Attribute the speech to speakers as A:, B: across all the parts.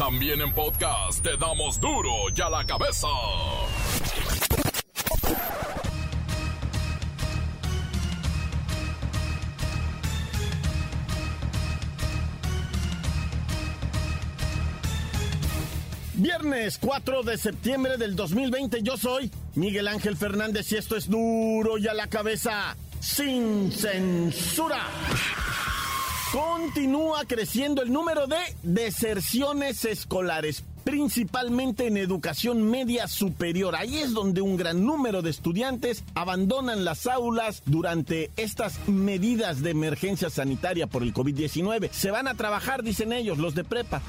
A: También en podcast te damos duro y a la cabeza.
B: Viernes 4 de septiembre del 2020, yo soy Miguel Ángel Fernández y esto es duro y a la cabeza, sin censura. Continúa creciendo el número de deserciones escolares, principalmente en educación media superior. Ahí es donde un gran número de estudiantes abandonan las aulas durante estas medidas de emergencia sanitaria por el COVID-19. Se van a trabajar, dicen ellos, los de prepa.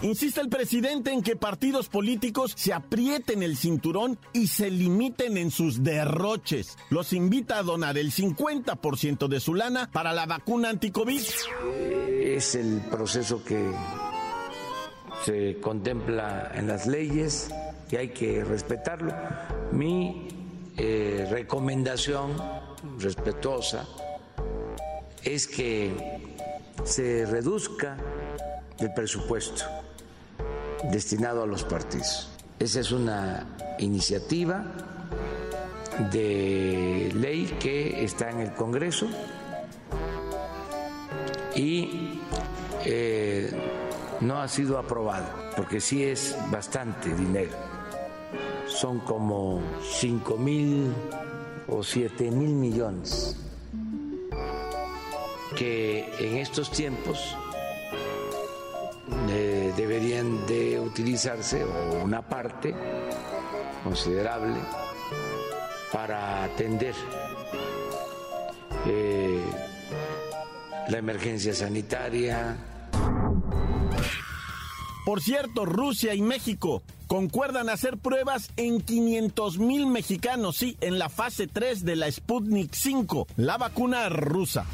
B: Insiste el presidente en que partidos políticos se aprieten el cinturón y se limiten en sus derroches. Los invita a donar el 50% de su lana para la vacuna anticovid.
C: Es el proceso que se contempla en las leyes y hay que respetarlo. Mi eh, recomendación respetuosa es que se reduzca el presupuesto destinado a los partidos. Esa es una iniciativa de ley que está en el Congreso y eh, no ha sido aprobada, porque sí es bastante dinero. Son como 5 mil o 7 mil millones que en estos tiempos utilizarse o una parte considerable para atender eh, la emergencia sanitaria.
B: Por cierto, Rusia y México concuerdan hacer pruebas en 500 mil mexicanos, sí, en la fase 3 de la Sputnik 5, la vacuna rusa.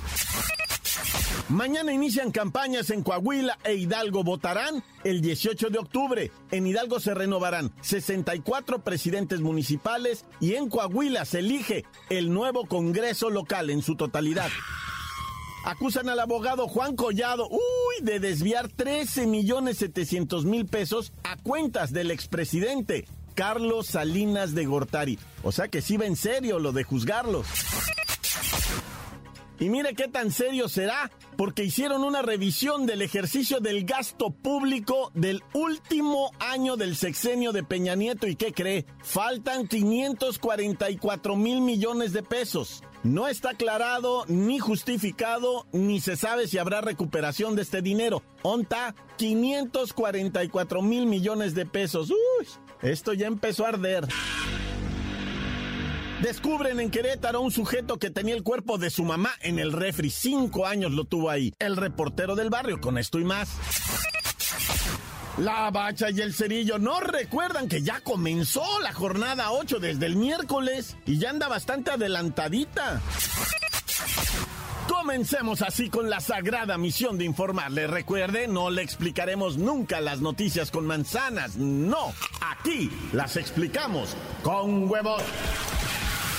B: Mañana inician campañas en Coahuila e Hidalgo. Votarán el 18 de octubre. En Hidalgo se renovarán 64 presidentes municipales y en Coahuila se elige el nuevo Congreso local en su totalidad. Acusan al abogado Juan Collado, uy, de desviar 13 millones 700 mil pesos a cuentas del expresidente Carlos Salinas de Gortari. O sea que sí va en serio lo de juzgarlos. Y mire qué tan serio será, porque hicieron una revisión del ejercicio del gasto público del último año del sexenio de Peña Nieto. ¿Y qué cree? Faltan 544 mil millones de pesos. No está aclarado ni justificado, ni se sabe si habrá recuperación de este dinero. Onta, 544 mil millones de pesos. Uy, esto ya empezó a arder. Descubren en Querétaro un sujeto que tenía el cuerpo de su mamá en el refri. Cinco años lo tuvo ahí. El reportero del barrio, con esto y más. La bacha y el cerillo no recuerdan que ya comenzó la jornada 8 desde el miércoles y ya anda bastante adelantadita. Comencemos así con la sagrada misión de informarle. Recuerde, no le explicaremos nunca las noticias con manzanas. No, aquí las explicamos con huevos.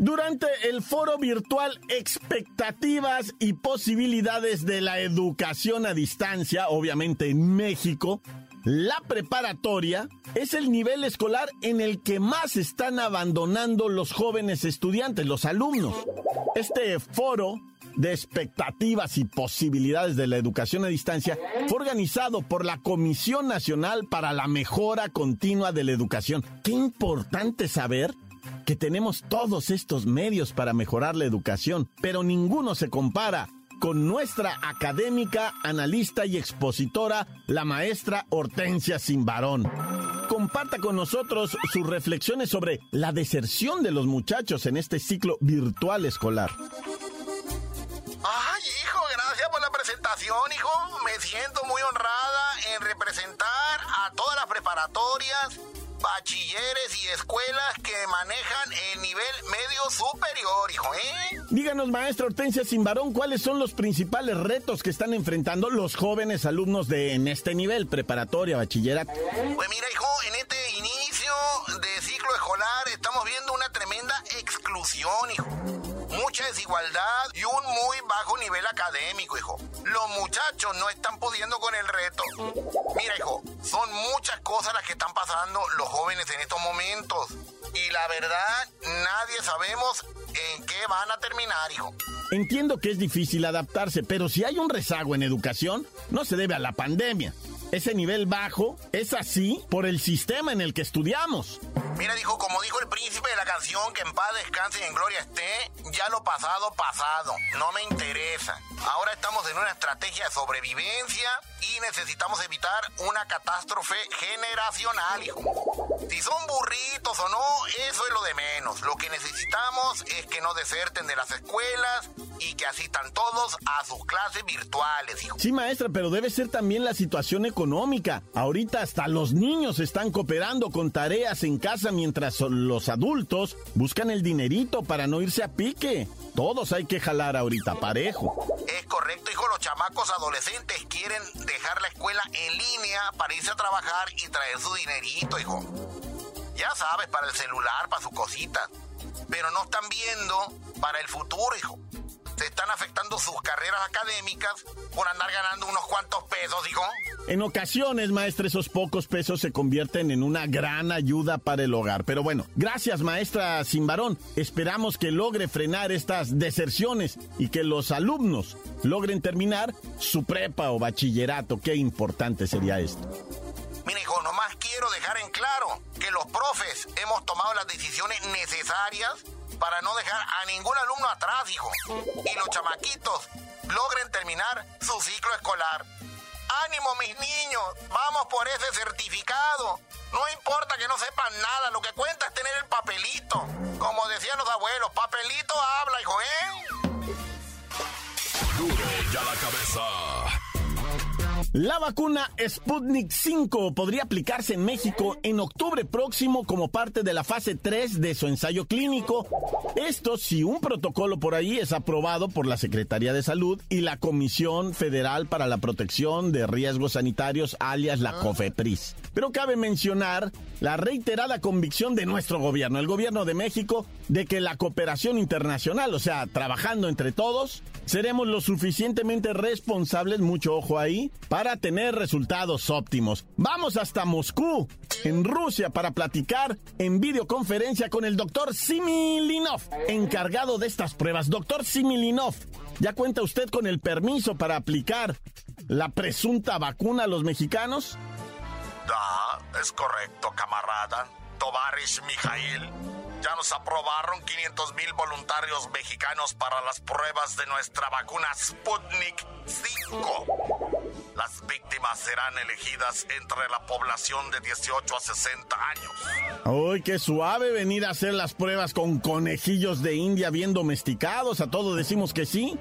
B: Durante el foro virtual Expectativas y Posibilidades de la Educación a Distancia, obviamente en México, la preparatoria es el nivel escolar en el que más están abandonando los jóvenes estudiantes, los alumnos. Este foro de expectativas y posibilidades de la educación a distancia fue organizado por la Comisión Nacional para la Mejora Continua de la Educación. Qué importante saber que tenemos todos estos medios para mejorar la educación, pero ninguno se compara con nuestra académica, analista y expositora, la maestra Hortensia Simbarón. Comparta con nosotros sus reflexiones sobre la deserción de los muchachos en este ciclo virtual escolar.
D: Ay, hijo, gracias por la presentación, hijo. me siento muy honrada en representar a todas las preparatorias bachilleres y escuelas que manejan el nivel medio superior, hijo, ¿eh?
B: Díganos, maestra Hortensia Simbarón, ¿cuáles son los principales retos que están enfrentando los jóvenes alumnos de en este nivel, preparatoria, bachillerato?
D: Pues mira, hijo, en este inicio de ciclo escolar estamos viendo una tremenda exclusión, hijo mucha desigualdad y un muy bajo nivel académico, hijo. Los muchachos no están pudiendo con el reto. Mira, hijo, son muchas cosas las que están pasando los jóvenes en estos momentos. Y la verdad, nadie sabemos en qué van a terminar, hijo.
B: Entiendo que es difícil adaptarse, pero si hay un rezago en educación, no se debe a la pandemia. Ese nivel bajo es así por el sistema en el que estudiamos.
D: Mira, dijo, como dijo el príncipe de la canción, que en paz descanse y en gloria esté, ya lo pasado, pasado. No me interesa. Ahora estamos en una estrategia de sobrevivencia y necesitamos evitar una catástrofe generacional, hijo. Si son burritos o no, eso es lo de menos. Lo que necesitamos es que no deserten de las escuelas y que asistan todos a sus clases virtuales, hijo.
B: Sí, maestra, pero debe ser también la situación económica. Ahorita hasta los niños están cooperando con tareas en casa mientras los adultos buscan el dinerito para no irse a pique. Todos hay que jalar ahorita parejo.
D: Es correcto, hijo. Los chamacos adolescentes quieren dejar la escuela en línea para irse a trabajar y traer su dinerito, hijo. Ya sabes, para el celular, para sus cositas. Pero no están viendo para el futuro, hijo. Se están afectando sus carreras académicas por andar ganando unos cuantos pesos, hijo.
B: En ocasiones, maestra, esos pocos pesos se convierten en una gran ayuda para el hogar. Pero bueno, gracias, maestra Simbarón. Esperamos que logre frenar estas deserciones y que los alumnos logren terminar su prepa o bachillerato. Qué importante sería esto.
D: Mira, hijo, nomás quiero dejar en claro que los profes hemos tomado las decisiones necesarias para no dejar a ningún alumno atrás, hijo. Y los chamaquitos logren terminar su ciclo escolar. ¡Ánimo, mis niños! ¡Vamos por ese certificado! No importa que no sepan nada, lo que cuenta es tener el papelito. Como decían los abuelos, papelito habla, hijo, ¿eh?
A: Duro ya la cabeza.
B: La vacuna Sputnik 5 podría aplicarse en México en octubre próximo como parte de la fase 3 de su ensayo clínico. Esto si un protocolo por ahí es aprobado por la Secretaría de Salud y la Comisión Federal para la Protección de Riesgos Sanitarios, alias la COFEPRIS. Pero cabe mencionar la reiterada convicción de nuestro gobierno, el gobierno de México, de que la cooperación internacional, o sea, trabajando entre todos, seremos lo suficientemente responsables, mucho ojo ahí, para tener resultados óptimos. Vamos hasta Moscú, en Rusia, para platicar en videoconferencia con el doctor Similinov, encargado de estas pruebas. Doctor Similinov, ¿ya cuenta usted con el permiso para aplicar la presunta vacuna a los mexicanos?
D: Da, es correcto, camarada. Tovarish Mijail. Ya nos aprobaron 500 mil voluntarios mexicanos para las pruebas de nuestra vacuna Sputnik 5. Las víctimas serán elegidas entre la población de 18 a 60 años.
B: ¡Uy, qué suave venir a hacer las pruebas con conejillos de India bien domesticados! A todos decimos que sí.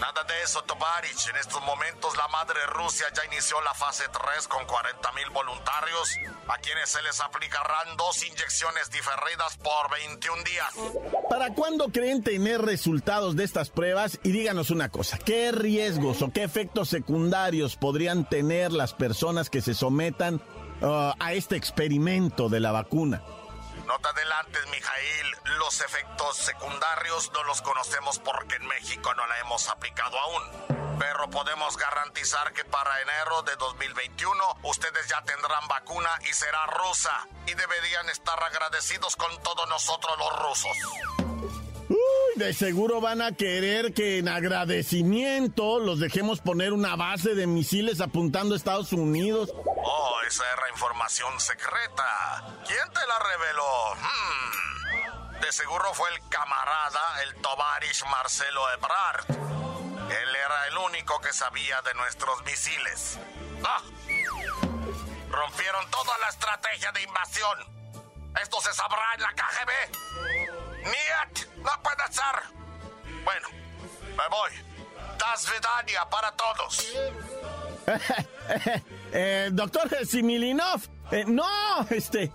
D: Nada de eso, Tovarich. En estos momentos la madre Rusia ya inició la fase 3 con 40 mil voluntarios, a quienes se les aplicarán dos inyecciones diferidas por 21 días.
B: ¿Para cuándo creen tener resultados de estas pruebas? Y díganos una cosa, ¿qué riesgos o qué efectos secundarios podrían tener las personas que se sometan uh, a este experimento de la vacuna?
D: No te adelantes, Mijail. Los efectos secundarios no los conocemos porque en México no la hemos aplicado aún. Pero podemos garantizar que para enero de 2021 ustedes ya tendrán vacuna y será rusa. Y deberían estar agradecidos con todos nosotros los rusos.
B: Uy, de seguro van a querer que en agradecimiento los dejemos poner una base de misiles apuntando a Estados Unidos.
D: Oh, esa era información secreta. ¿Quién te la reveló? Hmm. De seguro fue el camarada, el Tovarish Marcelo Ebrard. Él era el único que sabía de nuestros misiles. ¡Ah! Rompieron toda la estrategia de invasión. Esto se sabrá en la KGB. ¡Niet! ¡No puede ser! Bueno, me voy. Das vidania para todos.
B: eh, doctor Similinov, eh, no, este,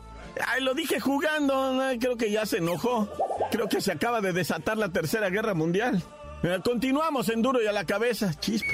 B: ay, lo dije jugando, creo que ya se enojó. Creo que se acaba de desatar la Tercera Guerra Mundial. Eh, continuamos en Duro y a la cabeza, chispa.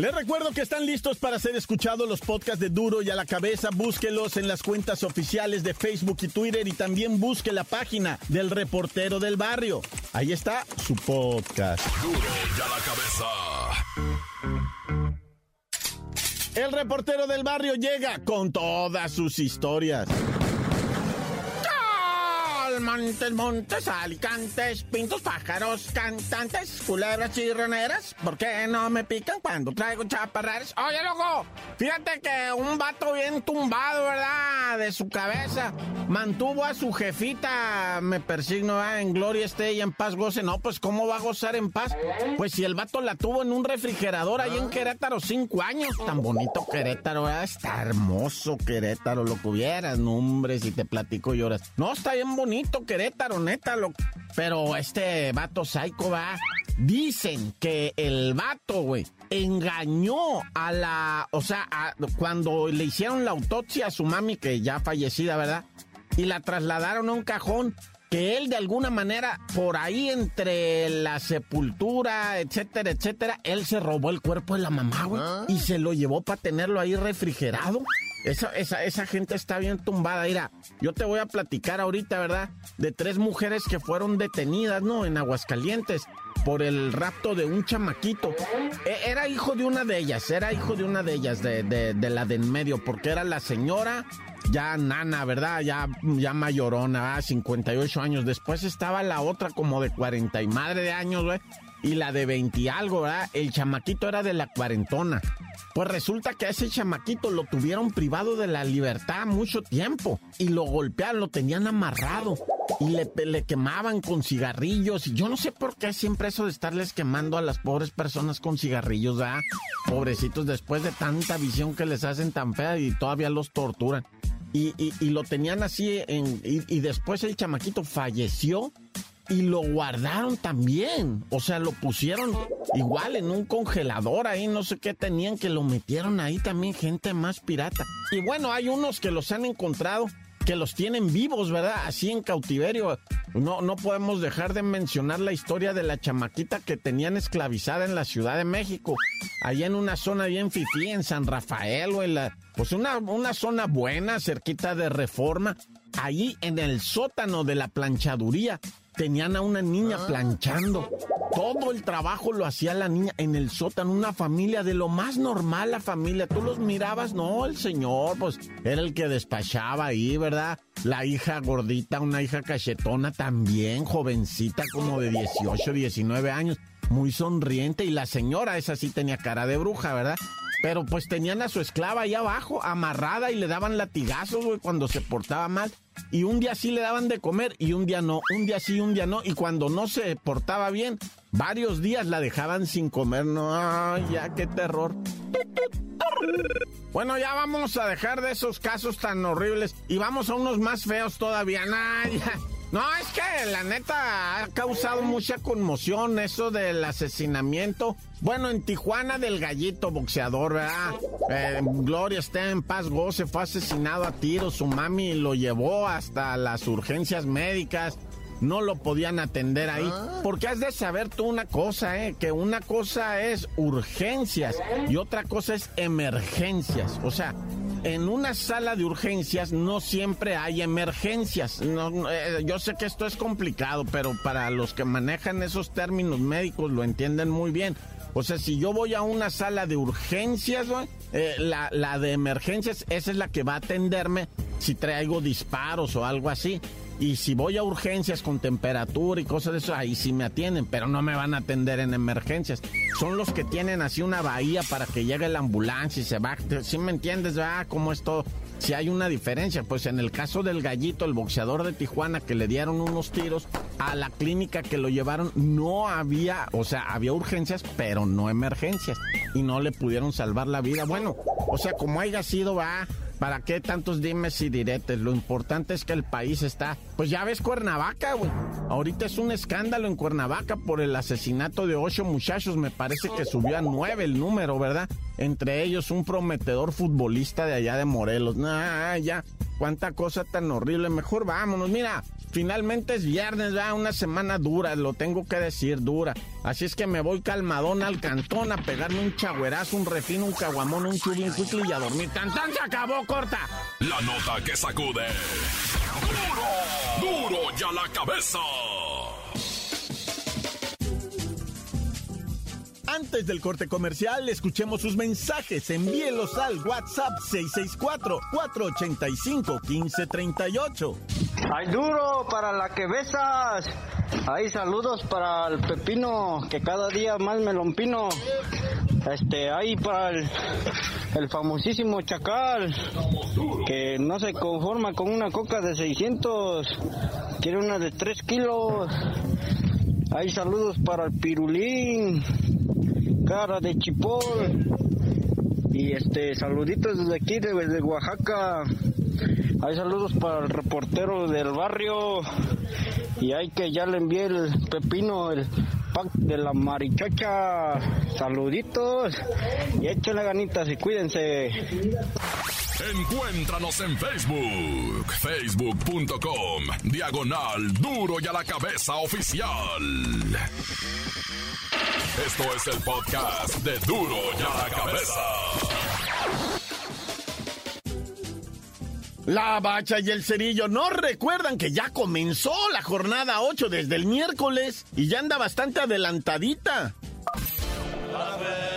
B: Les recuerdo que están listos para ser escuchados los podcasts de Duro y a la cabeza. Búsquelos en las cuentas oficiales de Facebook y Twitter y también busque la página del reportero del barrio. Ahí está su podcast.
A: Duro y a
B: la cabeza. El reportero del barrio llega con todas sus historias. Montes, montes, alicantes, pintos, pájaros, cantantes, culebras chirroneras. ¿Por qué no me pican cuando traigo chaparrares? Oye, loco, fíjate que un vato bien tumbado, ¿verdad? De su cabeza. Mantuvo a su jefita, me persigno, en gloria esté y en paz goce. No, pues ¿cómo va a gozar en paz? Pues si el vato la tuvo en un refrigerador ahí en Querétaro cinco años. Tan bonito Querétaro, ¿verdad? Está hermoso Querétaro, lo que hubieras, no, hombre, si te platico lloras. No, está bien bonito Querétaro, neta, lo... pero este vato psycho va. Dicen que el vato, güey, engañó a la. O sea, cuando le hicieron la autopsia a su mami, que ya fallecida, ¿verdad? Y la trasladaron a un cajón que él de alguna manera, por ahí entre la sepultura, etcétera, etcétera, él se robó el cuerpo de la mamá, güey, ¿Ah? y se lo llevó para tenerlo ahí refrigerado. Esa, esa, esa gente está bien tumbada. Mira, yo te voy a platicar ahorita, ¿verdad? De tres mujeres que fueron detenidas, ¿no? En Aguascalientes por el rapto de un chamaquito. E, era hijo de una de ellas, era hijo de una de ellas, de, de, de la de en medio, porque era la señora ya nana, ¿verdad? Ya, ya mayorona, 58 años. Después estaba la otra como de 40 y madre de años, güey. Y la de 20 y algo, ¿verdad? El chamaquito era de la cuarentona. Pues resulta que a ese chamaquito lo tuvieron privado de la libertad mucho tiempo. Y lo golpearon, lo tenían amarrado. Y le, le quemaban con cigarrillos. Y yo no sé por qué siempre eso de estarles quemando a las pobres personas con cigarrillos, ¿verdad? Pobrecitos, después de tanta visión que les hacen tan fea y todavía los torturan. Y, lo tenían así, y, después el chamaquito falleció y lo guardaron también. O sea, lo pusieron igual en un congelador ahí, no sé qué tenían, que lo metieron ahí también gente más pirata. Y bueno, hay unos que los han encontrado que los tienen vivos, ¿verdad? Así en cautiverio. No, no podemos dejar de mencionar la historia de la chamaquita que tenían esclavizada en la Ciudad de México, allá en una zona bien fifí, en San Rafael o en la, pues una, una zona buena, cerquita de Reforma. Ahí en el sótano de la planchaduría tenían a una niña ah. planchando. Todo el trabajo lo hacía la niña en el sótano, una familia de lo más normal, la familia. Tú los mirabas, no, el señor, pues era el que despachaba ahí, ¿verdad? La hija gordita, una hija cachetona también, jovencita, como de 18, 19 años, muy sonriente. Y la señora, esa sí tenía cara de bruja, ¿verdad? Pero pues tenían a su esclava ahí abajo, amarrada, y le daban latigazos, güey, cuando se portaba mal. Y un día sí le daban de comer y un día no, un día sí, un día no. Y cuando no se portaba bien, varios días la dejaban sin comer. No, ay, ya, qué terror. Bueno, ya vamos a dejar de esos casos tan horribles y vamos a unos más feos todavía. Nah, ya. No, es que la neta ha causado mucha conmoción eso del asesinamiento. Bueno, en Tijuana del gallito boxeador, ¿verdad? Eh, Gloria está en paz, goce, fue asesinado a tiros, su mami lo llevó hasta las urgencias médicas no lo podían atender ahí. Ah. Porque has de saber tú una cosa, ¿eh? Que una cosa es urgencias y otra cosa es emergencias. O sea, en una sala de urgencias no siempre hay emergencias. Eh, yo sé que esto es complicado, pero para los que manejan esos términos médicos lo entienden muy bien. O sea, si yo voy a una sala de urgencias, eh, la, la de emergencias, esa es la que va a atenderme si traigo disparos o algo así. Y si voy a urgencias con temperatura y cosas de eso, ahí sí me atienden, pero no me van a atender en emergencias. Son los que tienen así una bahía para que llegue la ambulancia y se va. ¿Sí me entiendes? Ah, ¿cómo es todo? Si hay una diferencia, pues en el caso del gallito, el boxeador de Tijuana que le dieron unos tiros, a la clínica que lo llevaron no había, o sea, había urgencias, pero no emergencias. Y no le pudieron salvar la vida. Bueno, o sea, como haya sido, va, ¿Para qué tantos dimes y diretes? Lo importante es que el país está. Pues ya ves Cuernavaca, güey. Ahorita es un escándalo en Cuernavaca por el asesinato de ocho muchachos. Me parece que subió a nueve el número, ¿verdad? Entre ellos un prometedor futbolista de allá de Morelos. Nah, ya. Cuánta cosa tan horrible. Mejor vámonos. Mira, Finalmente es viernes, va, una semana dura, lo tengo que decir, dura. Así es que me voy calmadón al cantón a pegarme un chagüerazo, un refino, un caguamón, un chubín, un y a dormir. ¡Tan, tan! ¡Se acabó, corta!
A: La nota que sacude. ¡Duro! ¡Duro ya la cabeza!
B: Antes del corte comercial, escuchemos sus mensajes. Envíelos al WhatsApp 664-485-1538.
E: ¡Ay, duro para la que besas! Hay saludos para el pepino, que cada día más me lo empino. Este, ahí para el, el, famosísimo chacal, que no se conforma con una coca de 600, quiere una de 3 kilos. Hay saludos para el pirulín cara de chipol. Y este, saluditos desde aquí, desde Oaxaca. Hay saludos para el reportero del barrio. Y hay que ya le envié el pepino, el pack de la marichacha. Saluditos. Y échenle ganitas y cuídense.
A: Encuéntranos en Facebook, facebook.com, diagonal duro y a la cabeza oficial. Esto es el podcast de duro y a la cabeza.
B: La bacha y el cerillo no recuerdan que ya comenzó la jornada 8 desde el miércoles y ya anda bastante adelantadita.
F: cepillado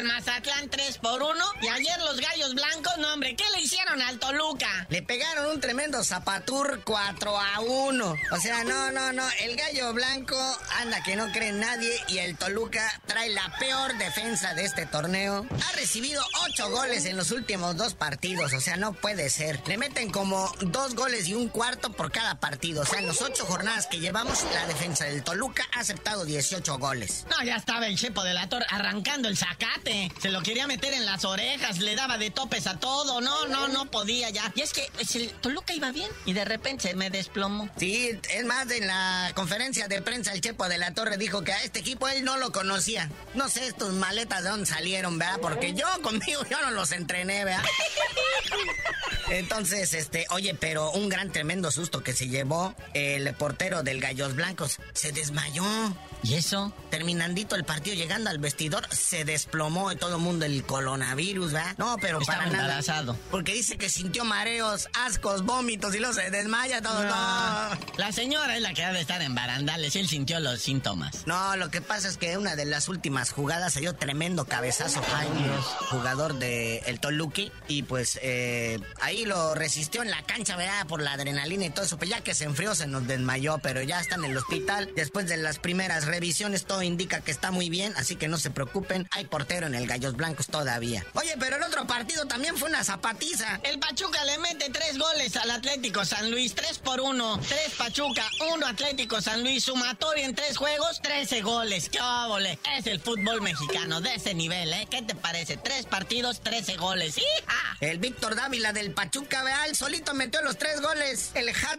F: al Mazatlán 3 por 1 y ayer los gallos blancos, no hombre, ¿qué le hicieron al Toluca?
G: Le pegaron un tremendo zapatur 4 a 1. O sea, no, no, no, el gallo blanco anda que no cree nadie y el Toluca trae la peor defensa de este torneo. Ha recibido 8 goles en los últimos dos partidos, o sea, no puede ser. Le meten como dos goles y un cuarto por cada partido. O sea, en las 8 jornadas que llevamos, la defensa del Toluca ha aceptado 18 goles.
F: No, ya estaba el Chepo de la Torre arrancando el zacate. Se lo quería meter en las orejas, le daba de topes a todo. No, no, no podía ya. Y es que pues, el Toluca iba bien y de repente se me desplomó.
G: Sí, es más, en la conferencia de prensa el Chepo de la Torre dijo que a este equipo él no lo conocía. No sé estos maletas de dónde salieron, ¿verdad? Porque yo conmigo yo no los entrené, ¿verdad? Entonces, este, oye, pero un gran tremendo susto que se llevó el portero del Gallos Blancos. Se desmayó.
F: ¿Y eso?
G: Terminandito el partido, llegando al vestidor, se desplomó de todo el mundo el coronavirus, ¿verdad? No, pero
F: para nada.
G: Porque dice que sintió mareos, ascos, vómitos y luego se desmaya todo. No.
F: La señora es la que debe estar en barandales, él sintió los síntomas.
G: No, lo que pasa es que una de las últimas jugadas se dio tremendo cabezazo Jaime, jugador de el Toluque, y pues eh, ahí lo resistió en la cancha, ¿verdad? Por la adrenalina y todo eso, pues ya que se enfrió se nos desmayó, pero ya está en el hospital. Después de las primeras revisiones todo indica que está muy bien, así que no se preocupen, hay portero en el Gallos Blancos todavía. Oye, pero el otro partido también fue una zapatiza.
F: El Pachuca le mete tres goles al Atlético San Luis, tres por uno, tres Pachuca, uno Atlético San Luis, sumatorio en tres juegos, trece goles. ¡Qué óvole! Es el fútbol mexicano de ese nivel, ¿eh? ¿Qué te parece? Tres partidos, trece goles. ¡Hija!
G: El Víctor Dávila del Pachuca Real solito metió los tres goles. El hat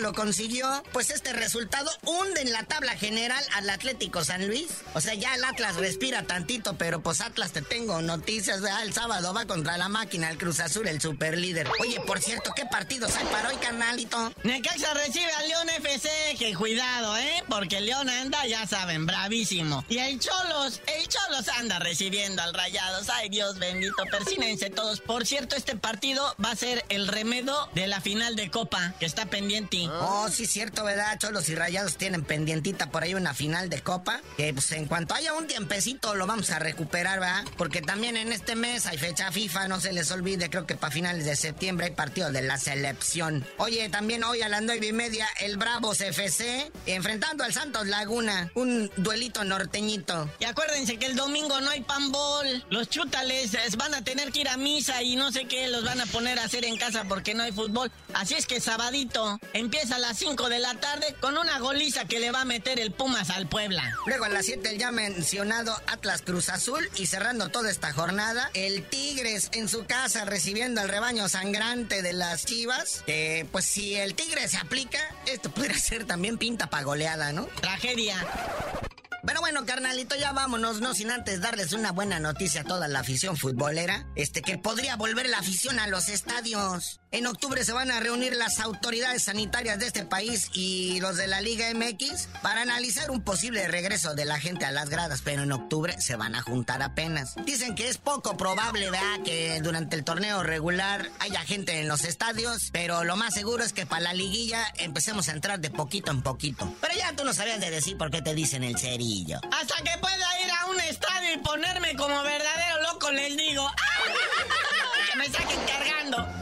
G: lo consiguió. Pues este resultado hunde en la tabla general al Atlético San Luis. O sea, ya el Atlas respira tantito, pero pues Atlas te tengo noticias. El sábado va contra la máquina, el Cruz Azul, el super líder. Oye, por cierto, ¿qué partidos hay para hoy, carnalito?
F: Necaxa recibe al León FC, que cuidado, ¿eh? Porque el León anda, ya saben, bravísimo. Y el Cholos, el Cholos anda recibiendo al Rayados. Ay, Dios bendito, persínense todos. Por cierto, este partido va a ser el remedo de la final de Copa, que está pendiente pendiente.
G: Oh, sí, cierto, ¿verdad? Cholos y Rayados tienen pendientita por ahí una final de Copa. Que pues en cuanto haya un tiempecito lo vamos a recuperar, ¿verdad? Porque también en este mes hay fecha FIFA, no se les olvide, creo que para finales de septiembre hay partido de la selección. Oye, también hoy a las nueve y media el Bravos FC enfrentando al Santos Laguna. Un duelito norteñito.
F: Y acuérdense que el domingo no hay panbol. Los chútales van a tener que ir a misa y no sé qué los van a poner a hacer en casa porque no hay fútbol. Así es que sabadito empieza a las 5 de la tarde con una goliza que le va a meter el Pumas al Puebla.
G: Luego a las 7 el ya mencionado Atlas Cruz Azul y cerrando toda esta jornada, el Tigres en su casa recibiendo al rebaño sangrante de las Chivas. Que pues si el Tigre se aplica, esto podría ser también pinta pa' goleada, ¿no?
F: Tragedia.
G: Pero bueno, carnalito, ya vámonos, no sin antes darles una buena noticia a toda la afición futbolera. Este, que podría volver la afición a los estadios. En octubre se van a reunir las autoridades sanitarias de este país y los de la Liga MX para analizar un posible regreso de la gente a las gradas, pero en octubre se van a juntar apenas. Dicen que es poco probable, ¿verdad? Que durante el torneo regular haya gente en los estadios, pero lo más seguro es que para la liguilla empecemos a entrar de poquito en poquito. Pero ya tú no sabías de decir por qué te dicen el cerillo.
F: Hasta que pueda ir a un estadio y ponerme como verdadero loco, les digo. Que me saquen cargando.